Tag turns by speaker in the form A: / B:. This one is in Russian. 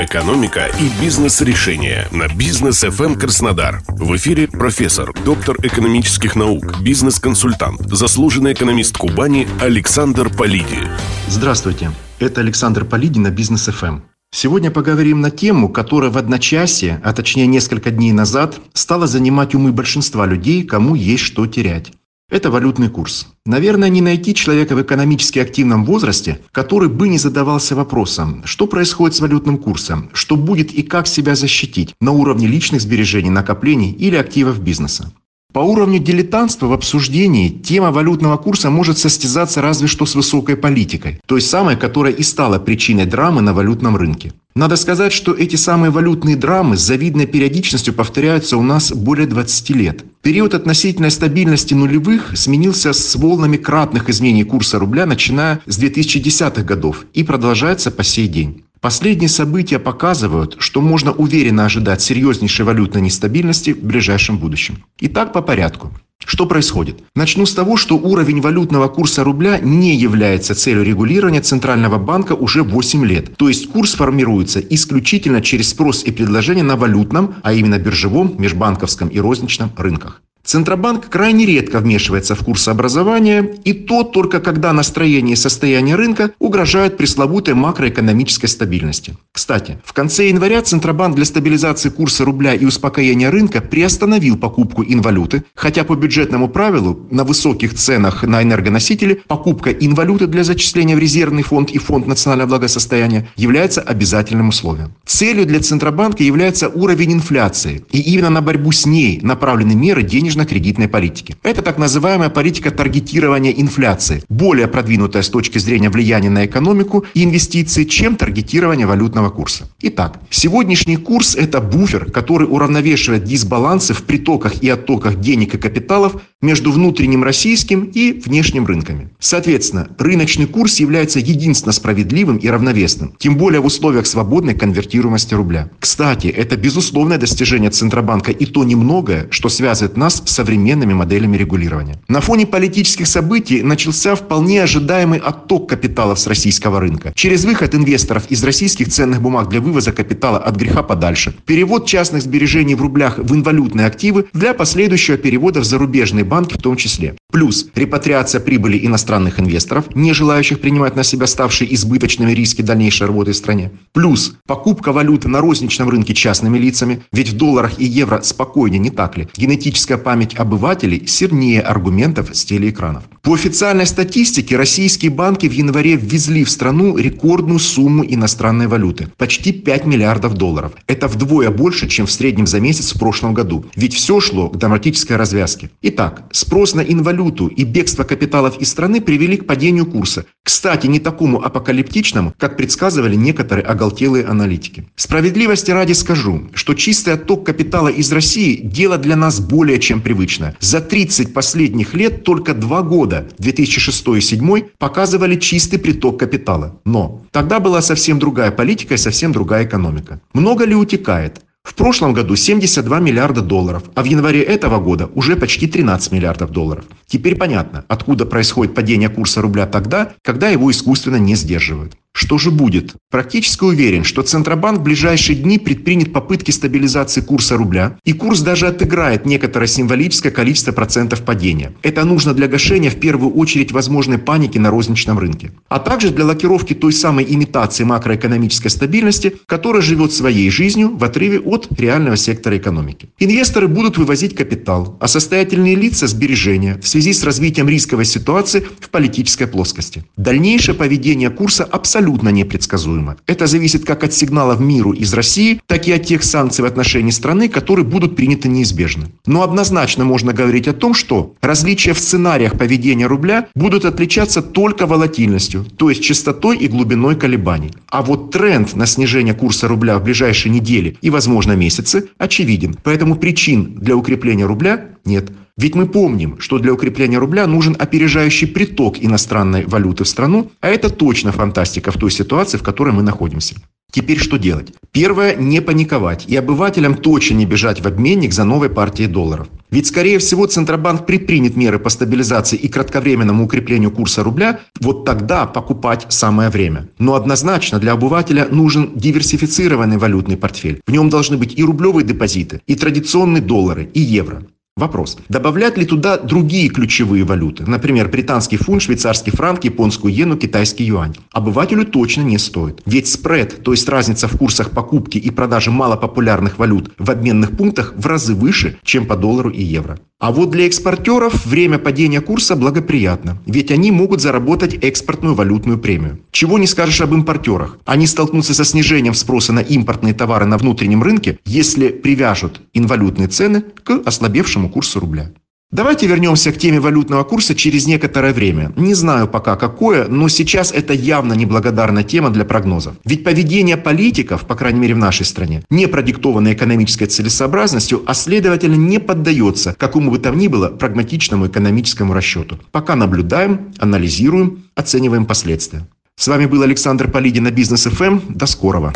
A: Экономика и бизнес-решения на бизнес FM Краснодар. В эфире профессор, доктор экономических наук, бизнес-консультант, заслуженный экономист Кубани Александр Полиди.
B: Здравствуйте, это Александр Полиди на бизнес FM. Сегодня поговорим на тему, которая в одночасье, а точнее несколько дней назад, стала занимать умы большинства людей, кому есть что терять. Это валютный курс. Наверное, не найти человека в экономически активном возрасте, который бы не задавался вопросом, что происходит с валютным курсом, что будет и как себя защитить на уровне личных сбережений, накоплений или активов бизнеса. По уровню дилетантства в обсуждении тема валютного курса может состязаться разве что с высокой политикой, той самой, которая и стала причиной драмы на валютном рынке. Надо сказать, что эти самые валютные драмы с завидной периодичностью повторяются у нас более 20 лет. Период относительной стабильности нулевых сменился с волнами кратных изменений курса рубля, начиная с 2010-х годов и продолжается по сей день. Последние события показывают, что можно уверенно ожидать серьезнейшей валютной нестабильности в ближайшем будущем. Итак, по порядку. Что происходит? Начну с того, что уровень валютного курса рубля не является целью регулирования Центрального банка уже 8 лет. То есть курс формируется исключительно через спрос и предложение на валютном, а именно биржевом, межбанковском и розничном рынках. Центробанк крайне редко вмешивается в курсообразование, и то только когда настроение и состояние рынка угрожают пресловутой макроэкономической стабильности. Кстати, в конце января Центробанк для стабилизации курса рубля и успокоения рынка приостановил покупку инвалюты, хотя по бюджетному правилу на высоких ценах на энергоносители покупка инвалюты для зачисления в резервный фонд и фонд национального благосостояния является обязательным условием. Целью для Центробанка является уровень инфляции, и именно на борьбу с ней направлены меры денежной денежно-кредитной политики. Это так называемая политика таргетирования инфляции, более продвинутая с точки зрения влияния на экономику и инвестиции, чем таргетирование валютного курса. Итак, сегодняшний курс – это буфер, который уравновешивает дисбалансы в притоках и оттоках денег и капиталов между внутренним российским и внешним рынками. Соответственно, рыночный курс является единственно справедливым и равновесным, тем более в условиях свободной конвертируемости рубля. Кстати, это безусловное достижение Центробанка и то немногое, что связывает нас с современными моделями регулирования. На фоне политических событий начался вполне ожидаемый отток капиталов с российского рынка. Через выход инвесторов из российских ценных бумаг для вывоза капитала от греха подальше, перевод частных сбережений в рублях в инвалютные активы для последующего перевода в зарубежные банки в том числе. Плюс репатриация прибыли иностранных инвесторов, не желающих принимать на себя ставшие избыточными риски дальнейшей работы в стране. Плюс покупка валюты на розничном рынке частными лицами, ведь в долларах и евро спокойнее, не так ли? Генетическая память обывателей сильнее аргументов с телеэкранов. По официальной статистике, российские банки в январе ввезли в страну рекордную сумму иностранной валюты – почти 5 миллиардов долларов. Это вдвое больше, чем в среднем за месяц в прошлом году. Ведь все шло к драматической развязке. Итак, спрос на инвалюту и бегство капиталов из страны привели к падению курса. Кстати, не такому апокалиптичному, как предсказывали некоторые оголтелые аналитики. Справедливости ради скажу, что чистый отток капитала из России – дело для нас более чем привычное. За 30 последних лет только два года, 2006 и 2007, показывали чистый приток капитала. Но тогда была совсем другая политика и совсем другая экономика. Много ли утекает? В прошлом году 72 миллиарда долларов, а в январе этого года уже почти 13 миллиардов долларов. Теперь понятно, откуда происходит падение курса рубля тогда, когда его искусственно не сдерживают. Что же будет? Практически уверен, что Центробанк в ближайшие дни предпринят попытки стабилизации курса рубля, и курс даже отыграет некоторое символическое количество процентов падения. Это нужно для гашения в первую очередь возможной паники на розничном рынке, а также для лакировки той самой имитации макроэкономической стабильности, которая живет своей жизнью в отрыве от реального сектора экономики. Инвесторы будут вывозить капитал, а состоятельные лица – сбережения в связи с развитием рисковой ситуации в политической плоскости. Дальнейшее поведение курса абсолютно абсолютно непредсказуемо. Это зависит как от сигналов миру из России, так и от тех санкций в отношении страны, которые будут приняты неизбежно. Но однозначно можно говорить о том, что различия в сценариях поведения рубля будут отличаться только волатильностью, то есть частотой и глубиной колебаний. А вот тренд на снижение курса рубля в ближайшие недели и, возможно, месяцы очевиден. Поэтому причин для укрепления рубля нет. Ведь мы помним, что для укрепления рубля нужен опережающий приток иностранной валюты в страну, а это точно фантастика в той ситуации, в которой мы находимся. Теперь что делать? Первое – не паниковать, и обывателям точно не бежать в обменник за новой партией долларов. Ведь, скорее всего, Центробанк предпринят меры по стабилизации и кратковременному укреплению курса рубля, вот тогда покупать самое время. Но однозначно для обывателя нужен диверсифицированный валютный портфель. В нем должны быть и рублевые депозиты, и традиционные доллары, и евро. Вопрос. Добавлять ли туда другие ключевые валюты? Например, британский фунт, швейцарский франк, японскую иену, китайский юань. Обывателю точно не стоит. Ведь спред, то есть разница в курсах покупки и продажи малопопулярных валют в обменных пунктах в разы выше, чем по доллару и евро. А вот для экспортеров время падения курса благоприятно, ведь они могут заработать экспортную валютную премию. Чего не скажешь об импортерах. Они столкнутся со снижением спроса на импортные товары на внутреннем рынке, если привяжут инвалютные цены к ослабевшему курсу рубля. Давайте вернемся к теме валютного курса через некоторое время. Не знаю пока какое, но сейчас это явно неблагодарная тема для прогнозов. Ведь поведение политиков, по крайней мере в нашей стране, не продиктовано экономической целесообразностью, а следовательно не поддается какому бы там ни было прагматичному экономическому расчету. Пока наблюдаем, анализируем, оцениваем последствия. С вами был Александр Полидин на Бизнес ФМ. До скорого.